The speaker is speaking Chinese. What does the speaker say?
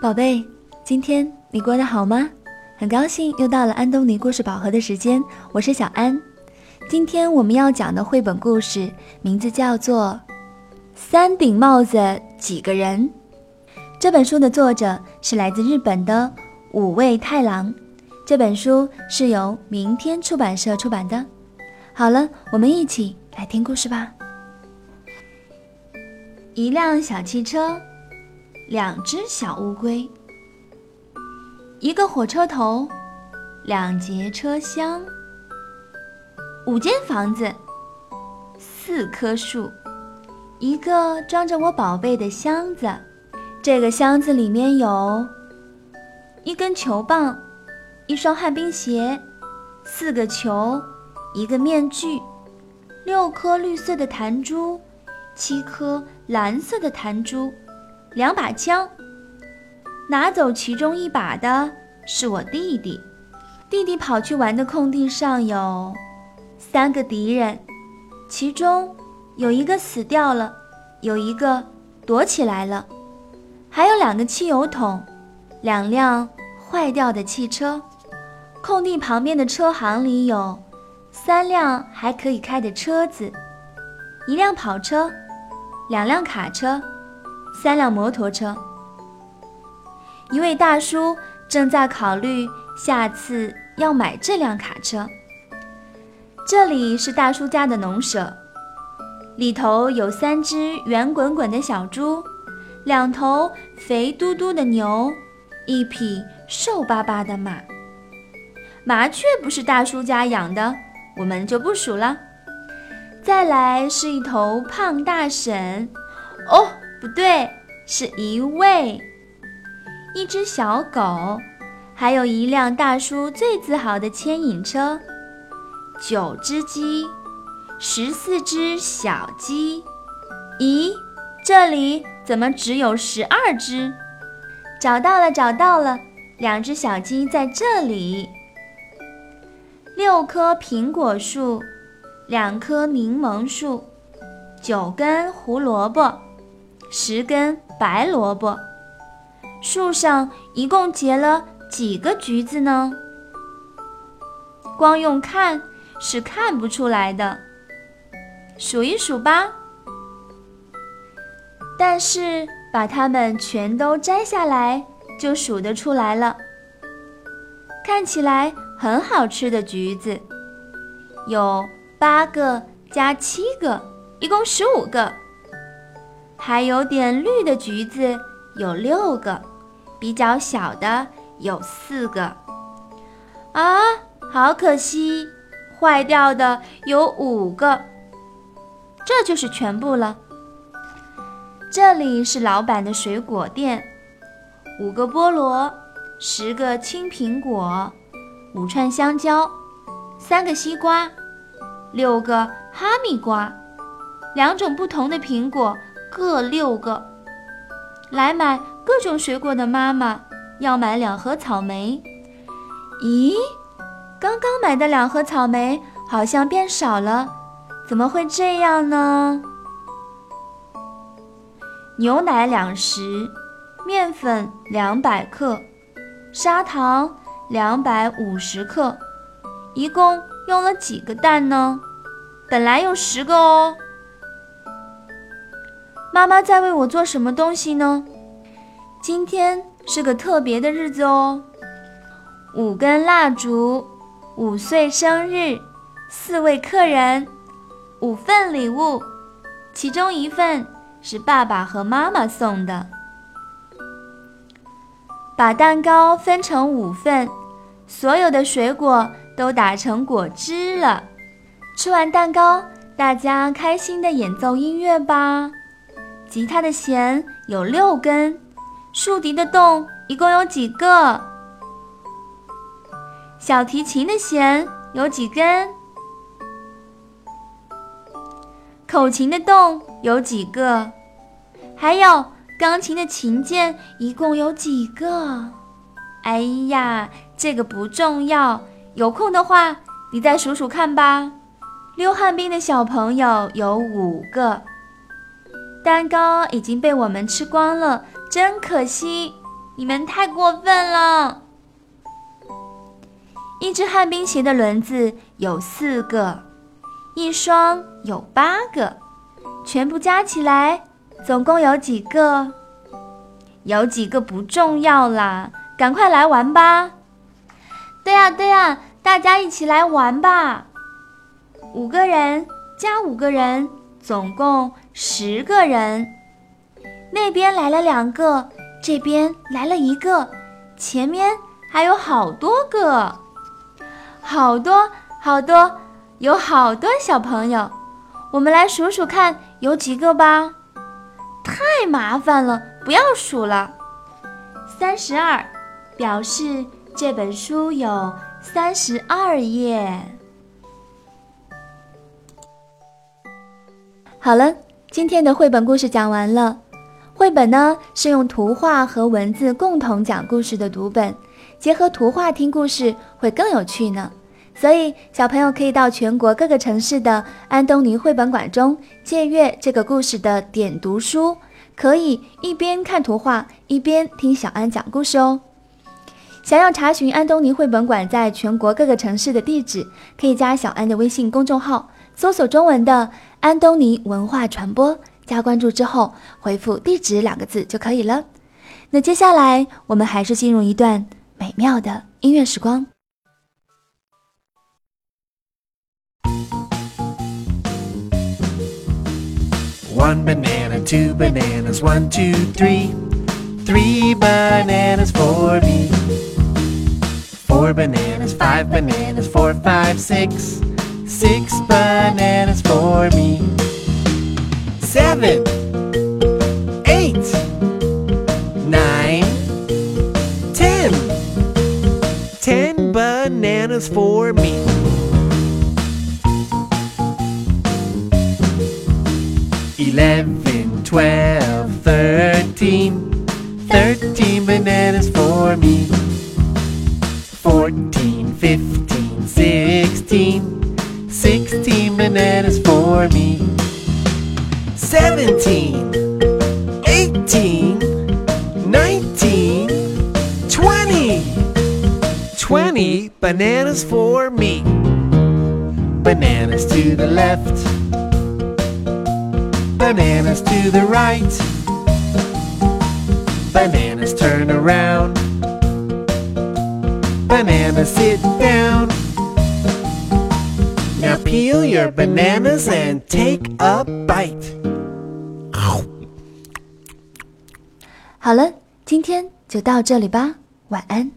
宝贝，今天你过得好吗？很高兴又到了安东尼故事宝盒的时间，我是小安。今天我们要讲的绘本故事名字叫做《三顶帽子几个人》。这本书的作者是来自日本的五味太郎。这本书是由明天出版社出版的。好了，我们一起来听故事吧。一辆小汽车，两只小乌龟，一个火车头，两节车厢，五间房子，四棵树，一个装着我宝贝的箱子。这个箱子里面有一根球棒。一双旱冰鞋，四个球，一个面具，六颗绿色的弹珠，七颗蓝色的弹珠，两把枪。拿走其中一把的是我弟弟。弟弟跑去玩的空地上有三个敌人，其中有一个死掉了，有一个躲起来了，还有两个汽油桶，两辆坏掉的汽车。空地旁边的车行里有三辆还可以开的车子，一辆跑车，两辆卡车，三辆摩托车。一位大叔正在考虑下次要买这辆卡车。这里是大叔家的农舍，里头有三只圆滚滚的小猪，两头肥嘟嘟的牛，一匹瘦巴巴的马。麻雀不是大叔家养的，我们就不数了。再来是一头胖大婶，哦，不对，是一位，一只小狗，还有一辆大叔最自豪的牵引车，九只鸡，十四只小鸡。咦，这里怎么只有十二只？找到了，找到了，两只小鸡在这里。六棵苹果树，两棵柠檬树，九根胡萝卜，十根白萝卜。树上一共结了几个橘子呢？光用看是看不出来的，数一数吧。但是把它们全都摘下来，就数得出来了。看起来。很好吃的橘子，有八个加七个，一共十五个。还有点绿的橘子有六个，比较小的有四个。啊，好可惜，坏掉的有五个。这就是全部了。这里是老板的水果店，五个菠萝，十个青苹果。五串香蕉，三个西瓜，六个哈密瓜，两种不同的苹果各六个。来买各种水果的妈妈要买两盒草莓。咦，刚刚买的两盒草莓好像变少了，怎么会这样呢？牛奶两十，面粉两百克，砂糖。两百五十克，一共用了几个蛋呢？本来有十个哦。妈妈在为我做什么东西呢？今天是个特别的日子哦，五根蜡烛，五岁生日，四位客人，五份礼物，其中一份是爸爸和妈妈送的。把蛋糕分成五份。所有的水果都打成果汁了。吃完蛋糕，大家开心的演奏音乐吧。吉他的弦有六根，竖笛的洞一共有几个？小提琴的弦有几根？口琴的洞有几个？还有钢琴的琴键一共有几个？哎呀，这个不重要。有空的话，你再数数看吧。溜旱冰的小朋友有五个，蛋糕已经被我们吃光了，真可惜。你们太过分了！一只旱冰鞋的轮子有四个，一双有八个，全部加起来总共有几个？有几个不重要啦，赶快来玩吧！对呀对呀，大家一起来玩吧！五个人加五个人，总共十个人。那边来了两个，这边来了一个，前面还有好多个，好多好多，有好多小朋友。我们来数数看有几个吧。太麻烦了，不要数了。三十二，表示这本书有三十二页。好了，今天的绘本故事讲完了。绘本呢是用图画和文字共同讲故事的读本，结合图画听故事会更有趣呢。所以小朋友可以到全国各个城市的安东尼绘本馆中借阅这个故事的点读书，可以一边看图画一边听小安讲故事哦。想要查询安东尼绘本馆在全国各个城市的地址，可以加小安的微信公众号，搜索中文的安东尼文化传播。加关注之后，回复“地址”两个字就可以了。那接下来，我们还是进入一段美妙的音乐时光。One banana, two bananas, one, two, three. Three bananas for me. Four bananas, five bananas, four, five, six. Six bananas for me. seven, eight, nine, ten. Ten bananas for me. Eleven, twelve, thirteen. Thirteen bananas for me. Fourteen, fifteen, sixteen. Bananas for me. 17, 18, 19, 20. 20 bananas for me. Bananas to the left, bananas to the right. Bananas turn around, bananas sit down. Now peel your bananas and take a bite. 好了，今天就到这里吧，晚安。